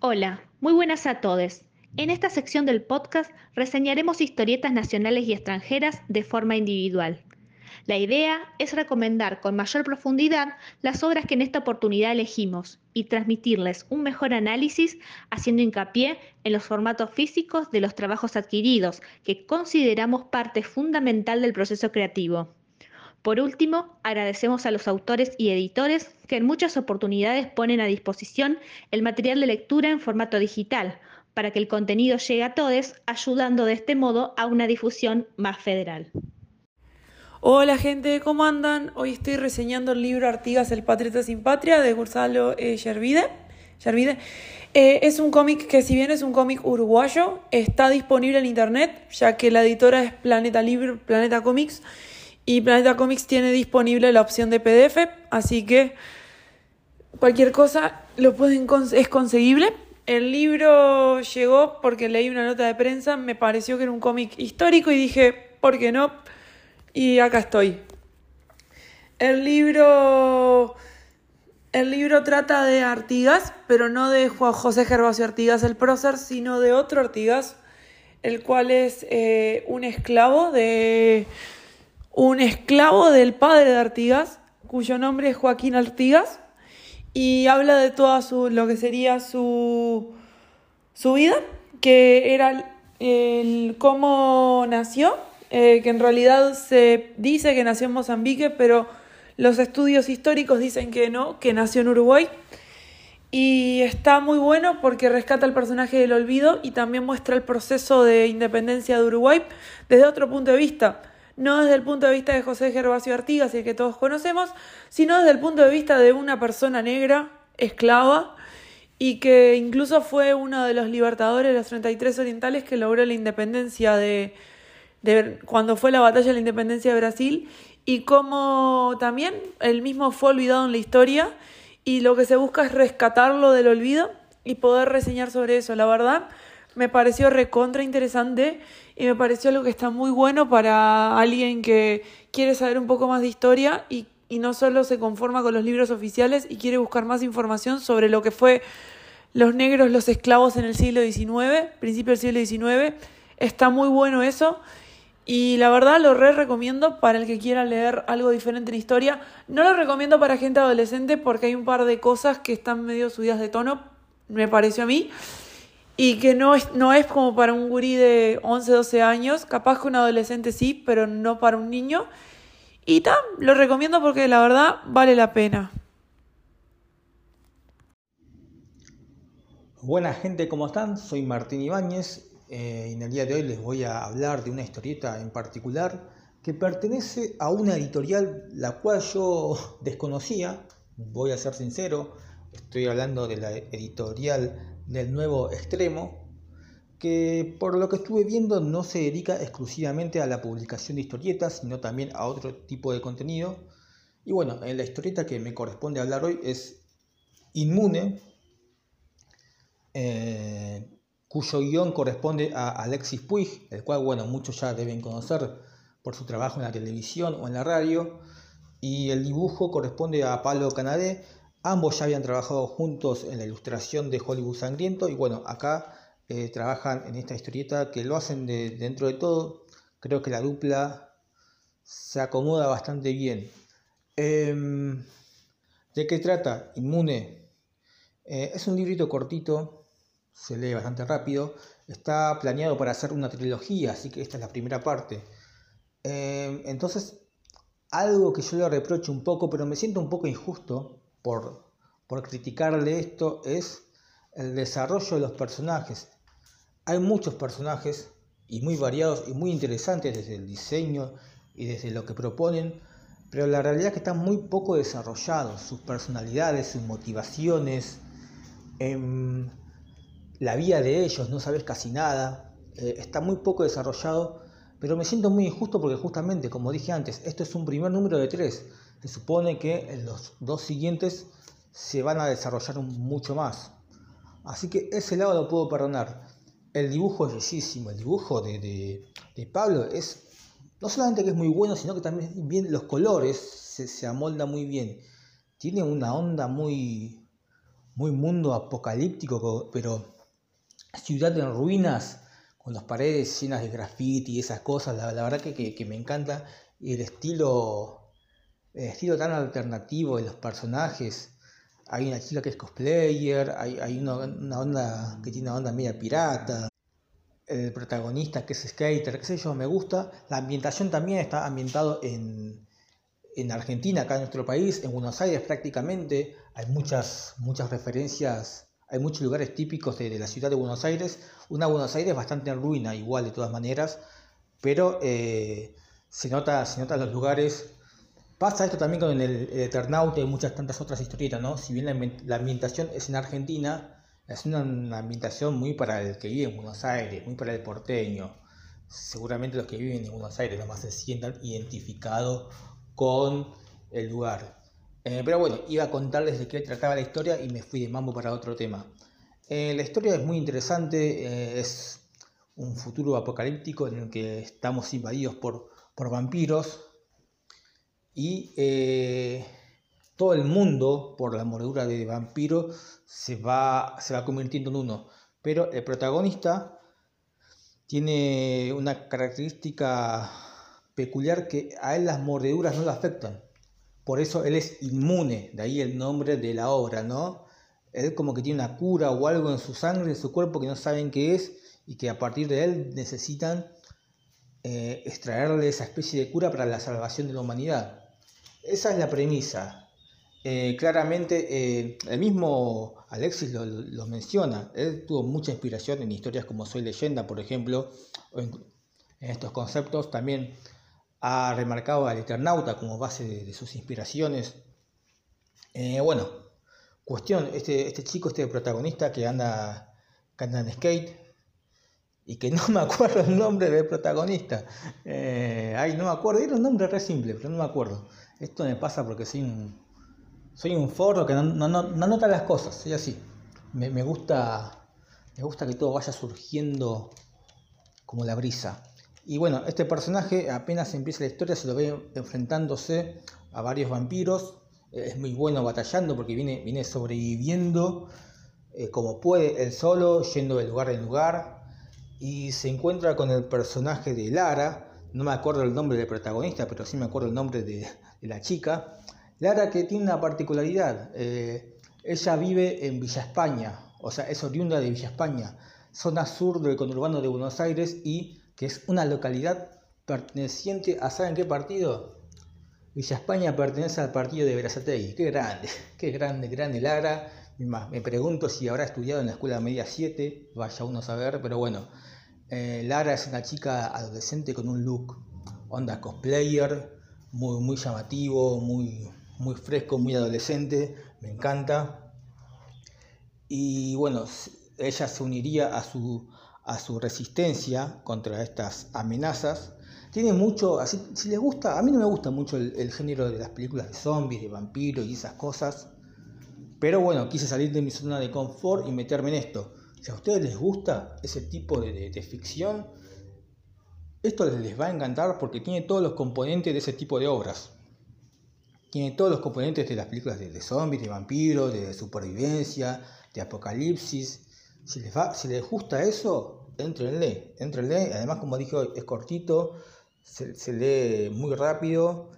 Hola, muy buenas a todos. En esta sección del podcast reseñaremos historietas nacionales y extranjeras de forma individual. La idea es recomendar con mayor profundidad las obras que en esta oportunidad elegimos y transmitirles un mejor análisis haciendo hincapié en los formatos físicos de los trabajos adquiridos, que consideramos parte fundamental del proceso creativo. Por último, agradecemos a los autores y editores que en muchas oportunidades ponen a disposición el material de lectura en formato digital para que el contenido llegue a todos, ayudando de este modo a una difusión más federal. Hola gente, ¿cómo andan? Hoy estoy reseñando el libro Artigas, el Patriota sin Patria de Gonzalo eh, Yervide. Eh, es un cómic que si bien es un cómic uruguayo, está disponible en internet, ya que la editora es Planeta Libre, Planeta Comics, y Planeta Comics tiene disponible la opción de PDF, así que cualquier cosa lo pueden es conseguible. El libro llegó porque leí una nota de prensa, me pareció que era un cómic histórico y dije, ¿por qué no? y acá estoy. El libro, el libro trata de Artigas, pero no de Juan José Gervasio Artigas el prócer, sino de otro Artigas, el cual es eh, un esclavo de un esclavo del padre de Artigas, cuyo nombre es Joaquín Artigas, y habla de toda su lo que sería su su vida, que era el cómo nació eh, que en realidad se dice que nació en Mozambique, pero los estudios históricos dicen que no, que nació en Uruguay. Y está muy bueno porque rescata el personaje del olvido y también muestra el proceso de independencia de Uruguay desde otro punto de vista. No desde el punto de vista de José Gervasio Artigas, el que todos conocemos, sino desde el punto de vista de una persona negra, esclava, y que incluso fue uno de los libertadores de los 33 orientales que logró la independencia de, de cuando fue la batalla de la independencia de Brasil y cómo también el mismo fue olvidado en la historia y lo que se busca es rescatarlo del olvido y poder reseñar sobre eso. La verdad, me pareció recontra interesante y me pareció algo que está muy bueno para alguien que quiere saber un poco más de historia y, y no solo se conforma con los libros oficiales y quiere buscar más información sobre lo que fue los negros, los esclavos en el siglo XIX, principio del siglo XIX. Está muy bueno eso y la verdad lo re recomiendo para el que quiera leer algo diferente en historia. No lo recomiendo para gente adolescente porque hay un par de cosas que están medio subidas de tono, me pareció a mí. Y que no es, no es como para un gurí de 11, 12 años. Capaz que un adolescente sí, pero no para un niño. Y tam, lo recomiendo porque la verdad vale la pena. Buena gente, ¿cómo están? Soy Martín Ibáñez eh, en el día de hoy les voy a hablar de una historieta en particular que pertenece a una editorial la cual yo desconocía, voy a ser sincero, estoy hablando de la editorial del nuevo extremo, que por lo que estuve viendo no se dedica exclusivamente a la publicación de historietas, sino también a otro tipo de contenido. Y bueno, en la historieta que me corresponde hablar hoy es Inmune. Eh, cuyo guion corresponde a Alexis Puig, el cual, bueno, muchos ya deben conocer por su trabajo en la televisión o en la radio, y el dibujo corresponde a Pablo Canadé. Ambos ya habían trabajado juntos en la ilustración de Hollywood Sangriento y bueno, acá eh, trabajan en esta historieta que lo hacen de, dentro de todo. Creo que la dupla se acomoda bastante bien. Em, ¿De qué trata? Inmune. Eh, es un librito cortito se lee bastante rápido. Está planeado para hacer una trilogía, así que esta es la primera parte. Eh, entonces, algo que yo le reprocho un poco, pero me siento un poco injusto por, por criticarle esto, es el desarrollo de los personajes. Hay muchos personajes y muy variados y muy interesantes desde el diseño y desde lo que proponen, pero la realidad es que están muy poco desarrollados, sus personalidades, sus motivaciones. Em, la vida de ellos, no sabes casi nada, eh, está muy poco desarrollado, pero me siento muy injusto porque justamente, como dije antes, esto es un primer número de tres. Se supone que en los dos siguientes se van a desarrollar mucho más. Así que ese lado lo puedo perdonar. El dibujo es bellísimo, el dibujo de, Pablo es no solamente que es muy bueno, sino que también bien los colores se, se amolda muy bien. Tiene una onda muy, muy mundo apocalíptico, pero ciudad en ruinas, con las paredes llenas de graffiti y esas cosas, la, verdad que, me encanta. El estilo, estilo tan alternativo de los personajes. Hay una chica que es cosplayer, hay, hay una, onda que tiene una onda media pirata. El protagonista que es skater, qué sé yo, me gusta. La ambientación también está ambientado en, en Argentina, acá en nuestro país, en Buenos Aires prácticamente. Hay muchas, muchas referencias hay muchos lugares típicos de, la ciudad de Buenos Aires. Una Buenos Aires bastante en ruina, igual de todas maneras, pero eh, se, nota, se nota los lugares. Pasa esto también con el, Eternauta y muchas tantas otras historietas, ¿no? Si bien la, ambientación es en Argentina, es una, ambientación muy para el que vive en Buenos Aires, muy para el porteño. Seguramente los que viven en Buenos Aires más se sientan identificados con el lugar. Eh, pero bueno, iba a contarles de qué trataba la historia y me fui de mambo para otro tema. Eh, la historia es muy interesante, eh, es un futuro apocalíptico en el que estamos invadidos por, por vampiros y todo el mundo, por la mordedura de vampiro, se va, se va convirtiendo en uno. Pero el protagonista tiene una característica peculiar que a él las mordeduras no le afectan. Por eso él es inmune, de ahí el nombre de la obra, ¿no? Él como que tiene una cura o algo en su sangre, en su cuerpo que no saben qué es y que a partir de él necesitan eh, extraerle esa especie de cura para la salvación de la humanidad. Esa es la premisa. Eh, claramente, eh, el mismo Alexis lo, menciona. Él tuvo mucha inspiración en historias como Soy leyenda, por ejemplo, en, estos conceptos. También ha remarcado al Eternauta como base de, sus inspiraciones. Eh, bueno, cuestión, este, este chico, este protagonista que anda, que anda en skate y que no me acuerdo el nombre del protagonista. Ay, no me acuerdo, era un nombre re simple, pero no me acuerdo. Esto me pasa porque soy un, soy un forro que no, no, no, nota las cosas, soy así. Me, me, gusta, me gusta que todo vaya surgiendo como la brisa. Y bueno, este personaje apenas empieza la historia se lo ve enfrentándose a varios vampiros. Es muy bueno batallando porque viene, viene sobreviviendo eh, como puede él solo, yendo de lugar en lugar. Y se encuentra con el personaje de Lara. No me acuerdo el nombre del protagonista, pero sí me acuerdo el nombre de, la chica. Lara que tiene una particularidad. Eh, ella vive en Villa España, o sea, es oriunda de Villa España, zona sur del conurbano de Buenos Aires y que es una localidad perteneciente a ¿saben qué partido? Villa España pertenece al partido de Verazategui. Qué grande, qué grande, grande Lara. Me pregunto si habrá estudiado en la escuela media 7, vaya uno a saber, pero bueno. Eh, Lara es una chica adolescente con un look onda cosplayer, muy, muy llamativo, muy, muy fresco, muy adolescente, me encanta. Y bueno, ella se uniría a su, a su resistencia contra estas amenazas. Tiene mucho, así, si les gusta, a mí no me gusta mucho el, género de las películas de zombies, de vampiros y esas cosas, pero bueno, quise salir de mi zona de confort y meterme en esto. Si a ustedes les gusta ese tipo de, ficción, esto les, va a encantar porque tiene todos los componentes de ese tipo de obras. Tiene todos los componentes de las películas de, de zombies, de vampiros, de supervivencia, de apocalipsis. Si les, va, si les gusta eso, entrenle, entrenle. Además, como dije, es cortito, se, lee muy rápido.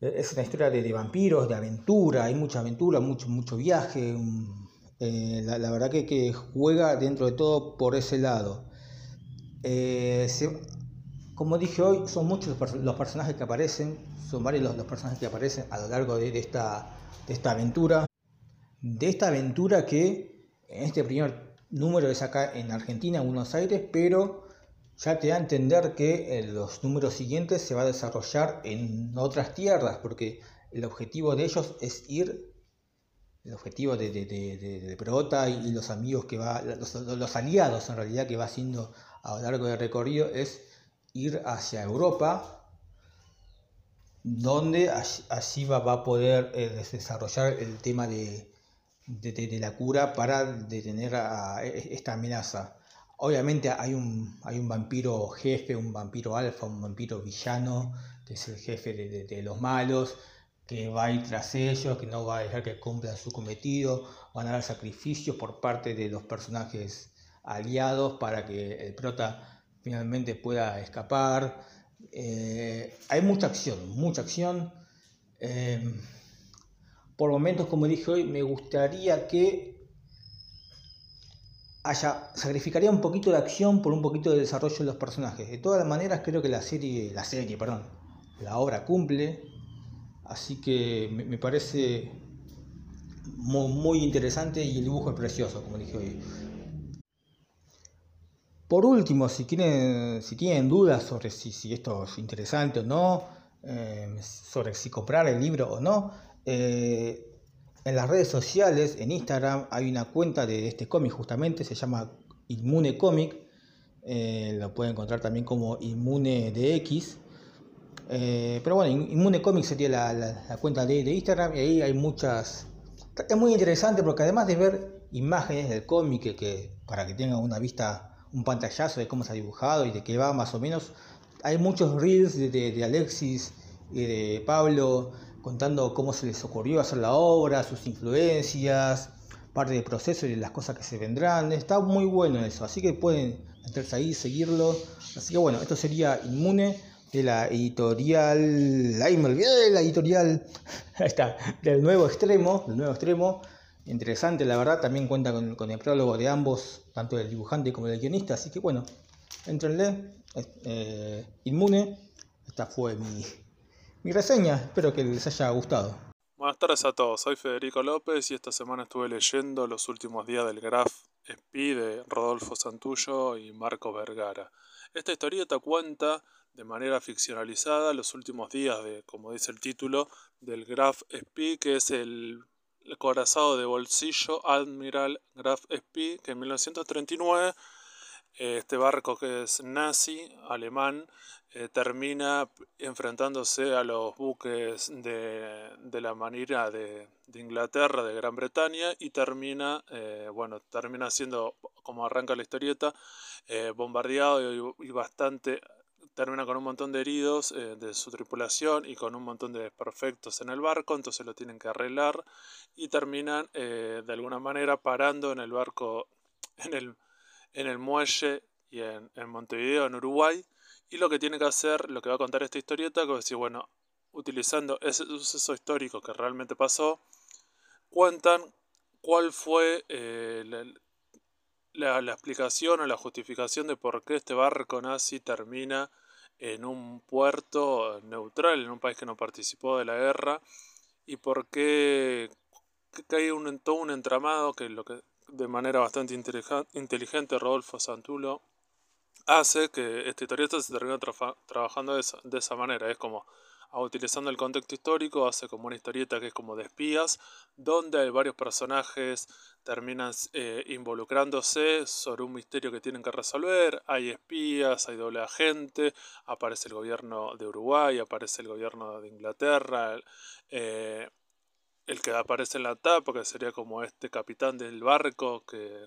Es una historia de, vampiros, de aventura, hay mucha aventura, mucho, mucho viaje. Eh, la, verdad que, juega dentro de todo por ese lado. Eh, como dije hoy, son muchos los, personajes que aparecen, son varios los, personajes que aparecen a lo largo de, esta, aventura. De esta aventura que en este primer número es acá en Argentina, en Buenos Aires, pero ya te da a entender que en los números siguientes se va a desarrollar en otras tierras, porque el objetivo de ellos es ir, el objetivo de, de, de, Prota y, los amigos que va, los, aliados en realidad que va haciendo a lo largo del recorrido es ir hacia Europa, donde así, va, va, a poder eh, desarrollar el tema de, la cura para detener a, e, esta amenaza. Obviamente hay un, hay un vampiro jefe, un vampiro alfa, un vampiro villano, que es el jefe de, los malos, que va a ir tras ellos, que no va a dejar que cumplan su cometido, van a dar sacrificios por parte de los personajes aliados para que el prota finalmente pueda escapar. Eh, hay mucha acción, mucha acción. Eh, por momentos, como dije hoy, me gustaría que haya, sacrificaría un poquito de acción por un poquito de desarrollo de los personajes. De todas maneras, creo que la serie, la serie, perdón, la obra cumple. Así que me, parece muy, interesante y el dibujo es precioso, como dije hoy. Por último, si, tienen dudas sobre si, si esto es interesante o no, eh, sobre si comprar el libro o no, eh, en las redes sociales, en Instagram, hay una cuenta de este cómic justamente, se llama Inmune Comic. Eh, lo pueden encontrar también como Inmune DX. Eh, pero bueno, Inmune Comic sería la, cuenta de, Instagram y ahí hay muchas... Es muy interesante porque además de ver imágenes del cómic que, para que tengan una vista, un pantallazo de cómo se ha dibujado y de qué va más o menos, hay muchos reels de, de Alexis y de Pablo contando cómo se les ocurrió hacer la obra, sus influencias, parte del proceso y de las cosas que se vendrán. Está muy bueno eso, así que pueden meterse ahí, seguirlo. Así que bueno, esto sería Inmune de la editorial, ahí me olvidé de la editorial, ahí está, del nuevo extremo, del nuevo extremo. Interesante, la verdad, también cuenta con, el prólogo de ambos, tanto del dibujante como del guionista, así que bueno, entrenle, eh, Inmune, esta fue mi, mi reseña. Espero que les haya gustado. Buenas tardes a todos, soy Federico López y esta semana estuve leyendo los últimos días del Graf Spy de Rodolfo Santullo y Marco Vergara. Esta historieta cuenta de manera ficcionalizada los últimos días de, como dice el título, del Graf Spy, que es el, corazado de bolsillo Admiral Graf Spy, que en 1939 este barco que es nazi, alemán, eh, termina enfrentándose a los buques de, de la manera de, Inglaterra, de Gran Bretaña, y termina, eh, bueno, termina siendo, como arranca la historieta, eh, bombardeado y, bastante, termina con un montón de heridos de su tripulación y con un montón de desperfectos en el barco, entonces lo tienen que arreglar y terminan de alguna manera parando en el barco, en el, en el muelle y en, Montevideo, en Uruguay, y lo que tiene que hacer, lo que va a contar esta historieta, es decir, bueno, utilizando ese suceso histórico que realmente pasó, cuentan cuál fue eh, la, la, explicación o la justificación de por qué este barco nazi termina en un puerto neutral, en un país que no participó de la guerra, y por qué hay un, todo un entramado que lo que de manera bastante inteligente Rodolfo Santulo hace que esta historieta se termine trabajando de esa, manera. Es como, utilizando el contexto histórico, hace como una historieta que es como de espías, donde varios personajes terminan eh, involucrándose sobre un misterio que tienen que resolver. Hay espías, hay doble agente, aparece el gobierno de Uruguay, aparece el gobierno de Inglaterra. Eh, el que aparece en la tapa, que sería como este capitán del barco, que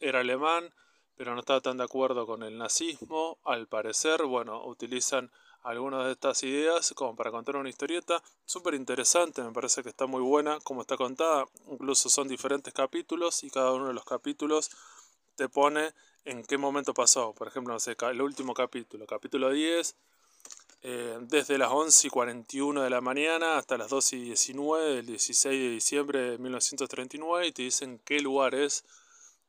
era alemán, pero no estaba tan de acuerdo con el nazismo. Al parecer, bueno, utilizan algunas de estas ideas como para contar una historieta súper interesante, me parece que está muy buena como está contada, incluso son diferentes capítulos y cada uno de los capítulos te pone en qué momento pasó. Por ejemplo, no sé, el último capítulo, capítulo 10, eh, desde las 11 y 41 de la mañana hasta las 12 y 19 del 16 de diciembre de 1939 y te dicen qué lugar es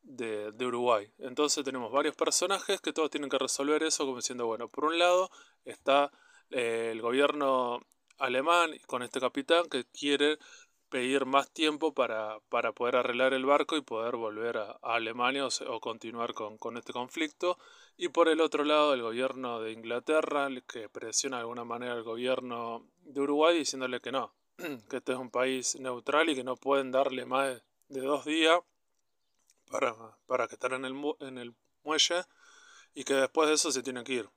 de, Uruguay. Entonces tenemos varios personajes que todos tienen que resolver eso como diciendo, bueno, por un lado está eh, el gobierno alemán con este capitán que quiere pedir más tiempo para, para poder arreglar el barco y poder volver a, Alemania o, continuar con, con, este conflicto. Y por el otro lado, el gobierno de Inglaterra, que presiona de alguna manera al gobierno de Uruguay diciéndole que no, que este es un país neutral y que no pueden darle más de dos días para, para que estén en el, en el muelle y que después de eso se tiene que ir.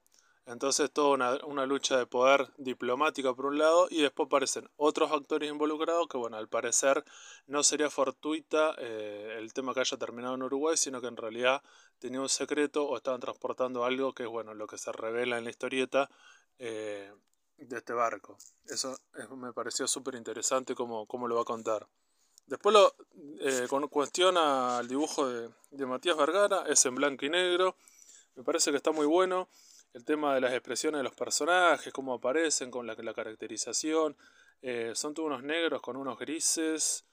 Entonces toda una, lucha de poder diplomática por un lado y después aparecen otros actores involucrados que bueno, al parecer no sería fortuita eh, el tema que haya terminado en Uruguay, sino que en realidad tenía un secreto o estaban transportando algo que es bueno, lo que se revela en la historieta eh, de este barco. Eso me pareció súper interesante cómo, cómo, lo va a contar. Después lo, eh, con cuestión al dibujo de, Matías Vergara, es en blanco y negro. Me parece que está muy bueno. El tema de las expresiones de los personajes, cómo aparecen, con la, la caracterización. Eh, son todos unos negros con unos grises.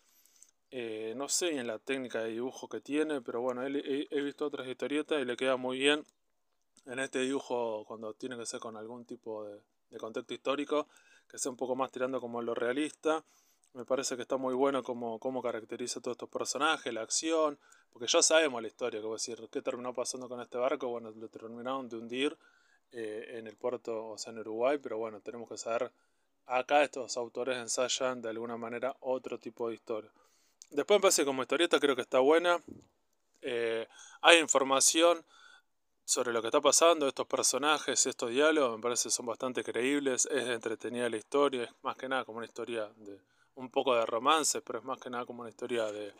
Eh, no sé en la técnica de dibujo que tiene, pero bueno, he, he visto otras historietas y le queda muy bien en este dibujo cuando tiene que ser con algún tipo de contexto histórico, que sea un poco más tirando como lo realista. Me parece que está muy bueno como, cómo caracteriza todos estos personajes, la acción, porque ya sabemos la historia, que decir, ¿qué terminó pasando con este barco? Bueno, lo terminaron de hundir eh, en el puerto, o sea, en Uruguay, pero bueno, tenemos que saber, acá estos autores ensayan de alguna manera otro tipo de historia. Después me parece como historieta creo que está buena, eh, hay información, sobre lo que está pasando, estos personajes, estos diálogos, me parece que son bastante creíbles, es entretenida la historia, es más que nada como una historia de un poco de romance, pero es más que nada como una historia de,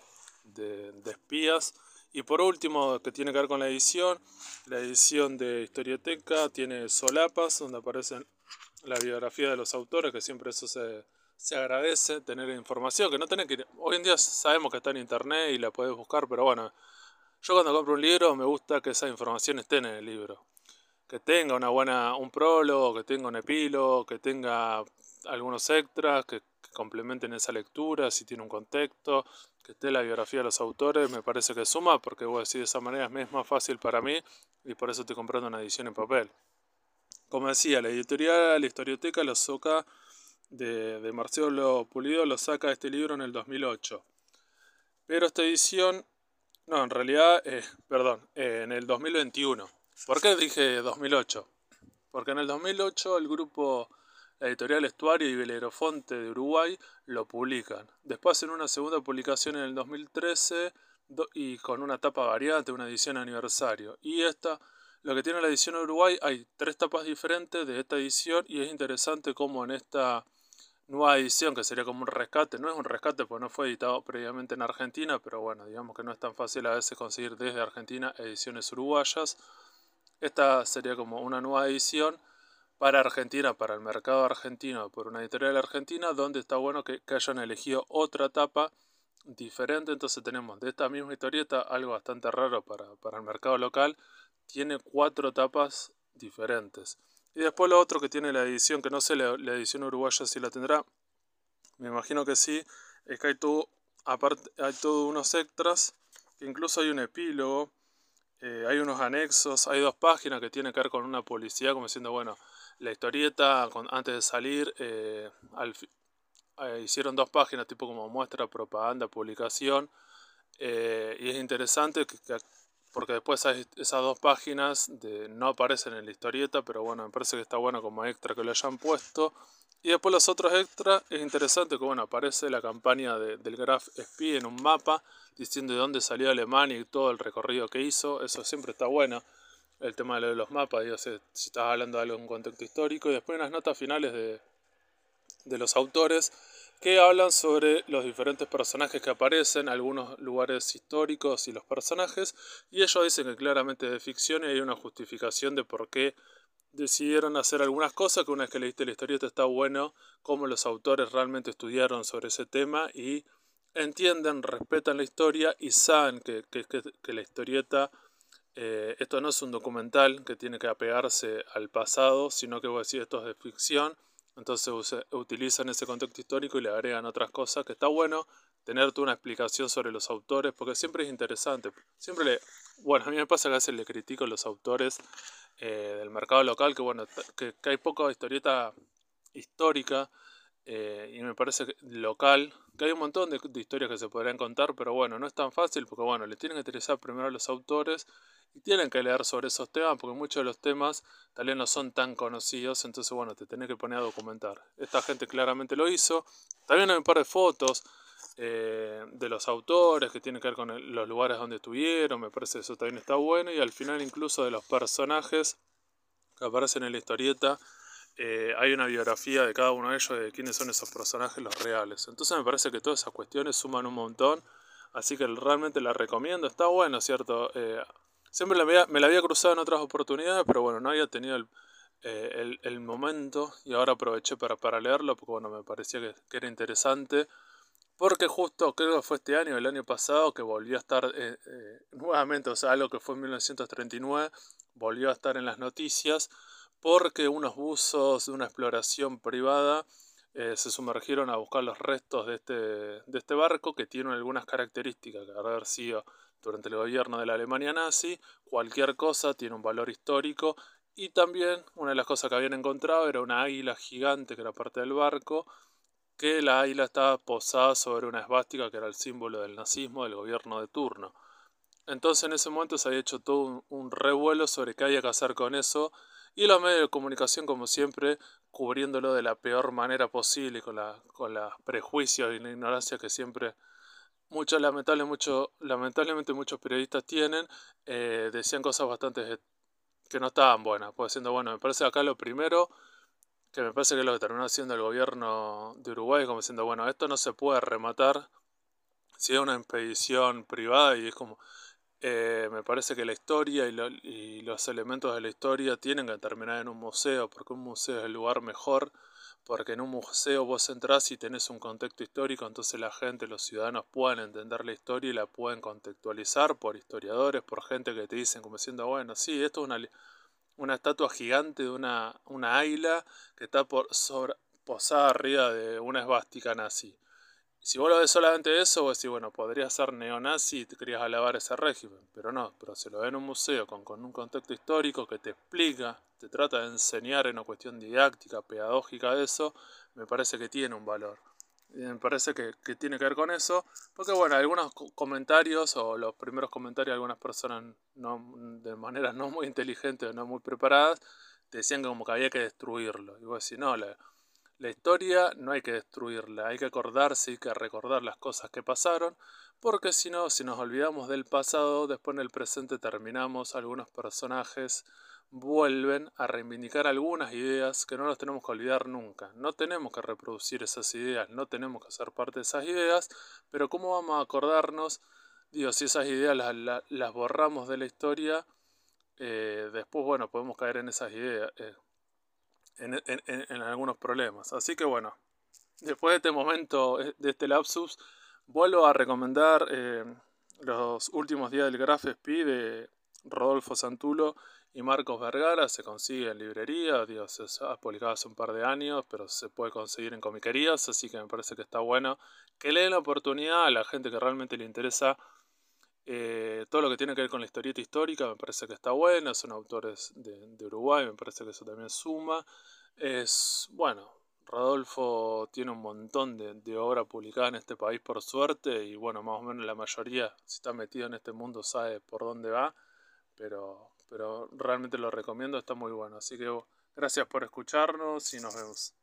de, espías. Y por último, que tiene que ver con la edición, la edición de Historioteca tiene solapas, donde aparecen la biografía de los autores, que siempre eso se, se agradece, tener información, que no que... Hoy en día sabemos que está en internet y la puedes buscar, pero bueno, yo cuando compro un libro me gusta que esa información esté en el libro. Que tenga una buena, un prólogo, que tenga un epílogo, que tenga algunos extras que, complementen esa lectura, si tiene un contexto, que esté la biografía de los autores, me parece que suma, porque voy a decir de esa manera es más fácil para mí y por eso estoy comprando una edición en papel. Como decía, la editorial, la historioteca, lo saca de, de Marcelo Pulido, lo saca este libro en el 2008. Pero esta edición no, en realidad, eh, perdón, eh, en el 2021. ¿Por qué dije 2008? Porque en el 2008 el grupo editorial Estuario y Belerofonte de Uruguay lo publican. Después hacen una segunda publicación en el 2013 y con una tapa variante, una edición aniversario. Y esta, lo que tiene la edición Uruguay, hay tres tapas diferentes de esta edición y es interesante cómo en esta nueva edición, que sería como un rescate. No es un rescate porque no fue editado previamente en Argentina, pero bueno, digamos que no es tan fácil a veces conseguir desde Argentina ediciones uruguayas. Esta sería como una nueva edición para Argentina, para el mercado argentino, por una editorial argentina, donde está bueno que, hayan elegido otra tapa diferente. Entonces tenemos de esta misma historieta algo bastante raro para, para el mercado local. Tiene cuatro tapas diferentes. Y después lo otro que tiene la edición, que no sé la, edición uruguaya si la tendrá, me imagino que sí, es que hay todo, aparte, hay todos unos extras, que incluso hay un epílogo, eh, hay unos anexos, hay dos páginas que tienen que ver con una publicidad, como diciendo, bueno, la historieta antes de salir, eh, eh, hicieron dos páginas tipo como muestra, propaganda, publicación, y es interesante que, que porque después esas dos páginas de, no aparecen en la historieta, pero bueno, me parece que está bueno como extra que lo hayan puesto. Y después los otros extras, es interesante que bueno, aparece la campaña del Graf Spee en un mapa, diciendo de dónde salió Alemania y todo el recorrido que hizo, eso siempre está bueno. El tema de los mapas, digo, si, si estás hablando de algo en contexto histórico, y después unas notas finales de, de los autores que hablan sobre los diferentes personajes que aparecen, algunos lugares históricos y los personajes, y ellos dicen que claramente de ficción y hay una justificación de por qué decidieron hacer algunas cosas, que una vez que leíste la historieta está bueno, cómo los autores realmente estudiaron sobre ese tema y entienden, respetan la historia y saben que, que, la historieta, eh, esto no es un documental que tiene que apegarse al pasado, sino que voy a decir esto es de ficción entonces utilizan ese contexto histórico y le agregan otras cosas, que está bueno tener una explicación sobre los autores, porque siempre es interesante. Siempre le, bueno, a mí me pasa que a veces le critico a los autores eh, del mercado local, que bueno, que, hay poca historieta histórica, eh, y me parece local, que hay un montón de, historias que se podrían contar, pero bueno, no es tan fácil, porque bueno, le tienen que interesar primero a los autores y tienen que leer sobre esos temas porque muchos de los temas tal vez no son tan conocidos, entonces bueno, te tenés que poner a documentar. Esta gente claramente lo hizo. También hay un par de fotos eh, de los autores que tienen que ver con los lugares donde estuvieron, me parece que eso también está bueno y al final incluso de los personajes que aparecen en la historieta. Eh, hay una biografía de cada uno de ellos de quiénes son esos personajes los reales. Entonces me parece que todas esas cuestiones suman un montón. Así que realmente la recomiendo. Está bueno, ¿cierto? Eh, Siempre me la había cruzado en otras oportunidades, pero bueno, no había tenido eh, el, momento y ahora aproveché para, leerlo porque bueno, me parecía que, era interesante. Porque justo creo que fue este año, el año pasado, que volvió a estar eh, eh, nuevamente, o sea, algo que fue en 1939, volvió a estar en las noticias porque unos buzos de una exploración privada se sumergieron a buscar los restos de este, de este barco que tiene algunas características que haber sido durante el gobierno de la Alemania nazi, cualquier cosa tiene un valor histórico y también una de las cosas que habían encontrado era una águila gigante que era parte del barco, que la águila estaba posada sobre una esvástica que era el símbolo del nazismo del gobierno de turno. Entonces en ese momento se había hecho todo un, revuelo sobre qué había que hacer con eso y los medios de comunicación como siempre cubriéndolo de la peor manera posible con la con los prejuicios y la ignorancia que siempre muchos lamentable, lamentablemente muchos periodistas tienen eh, decían cosas bastante que no estaban buenas. Pues siendo bueno, me parece acá lo primero, que me parece que es lo que terminó haciendo el gobierno de Uruguay, como diciendo, bueno, esto no se puede rematar si es una expedición privada y es como, eh, me parece que la historia y, y, los elementos de la historia tienen que terminar en un museo, porque un museo es el lugar mejor porque en un museo vos entrás y tenés un contexto histórico, entonces la gente, los ciudadanos pueden entender la historia y la pueden contextualizar por historiadores, por gente que te dicen como diciendo, bueno, sí, esto es una, una estatua gigante de una, una águila que está por, posada arriba de una esvástica nazi. Si vos lo ves solamente eso, vos decís, bueno, podría ser neonazi y te querías alabar ese régimen, pero no, pero se lo ve en un museo con, con un contexto histórico que te explica, te trata de enseñar en una cuestión didáctica, pedagógica de eso, me parece que tiene un valor. Me parece que, que, tiene que ver con eso, porque bueno, algunos comentarios o los primeros comentarios de algunas personas no, de manera no muy inteligente o no muy preparadas, decían como que había que destruirlo. Y vos decís, no, la, la historia no hay que destruirla, hay que acordarse y que recordar las cosas que pasaron, porque si no, si nos olvidamos del pasado, después en el presente terminamos, algunos personajes vuelven a reivindicar algunas ideas que no nos tenemos que olvidar nunca. No tenemos que reproducir esas ideas, no tenemos que ser parte de esas ideas, pero ¿cómo vamos a acordarnos? Digo, si esas ideas las, borramos de la historia, eh, después, bueno, podemos caer en esas ideas. Eh, en, algunos problemas. Así que bueno, después de este momento, eh, de este lapsus, vuelvo a recomendar eh, los últimos días del Graph Speed de Rodolfo Santulo y Marcos Vergara. Se consigue en librería, Dios, se ha publicado hace un par de años, pero se puede conseguir en comiquerías, así que me parece que está bueno que le den la oportunidad a la gente que realmente le interesa eh, todo lo que tiene que ver con la historieta histórica me parece que está bueno, son autores de, de, Uruguay, me parece que eso también suma. Es, bueno, Rodolfo tiene un montón de, de, obra publicada en este país por suerte y bueno, más o menos la mayoría, si está metido en este mundo, sabe por dónde va, pero, pero realmente lo recomiendo, está muy bueno. Así que gracias por escucharnos y nos vemos.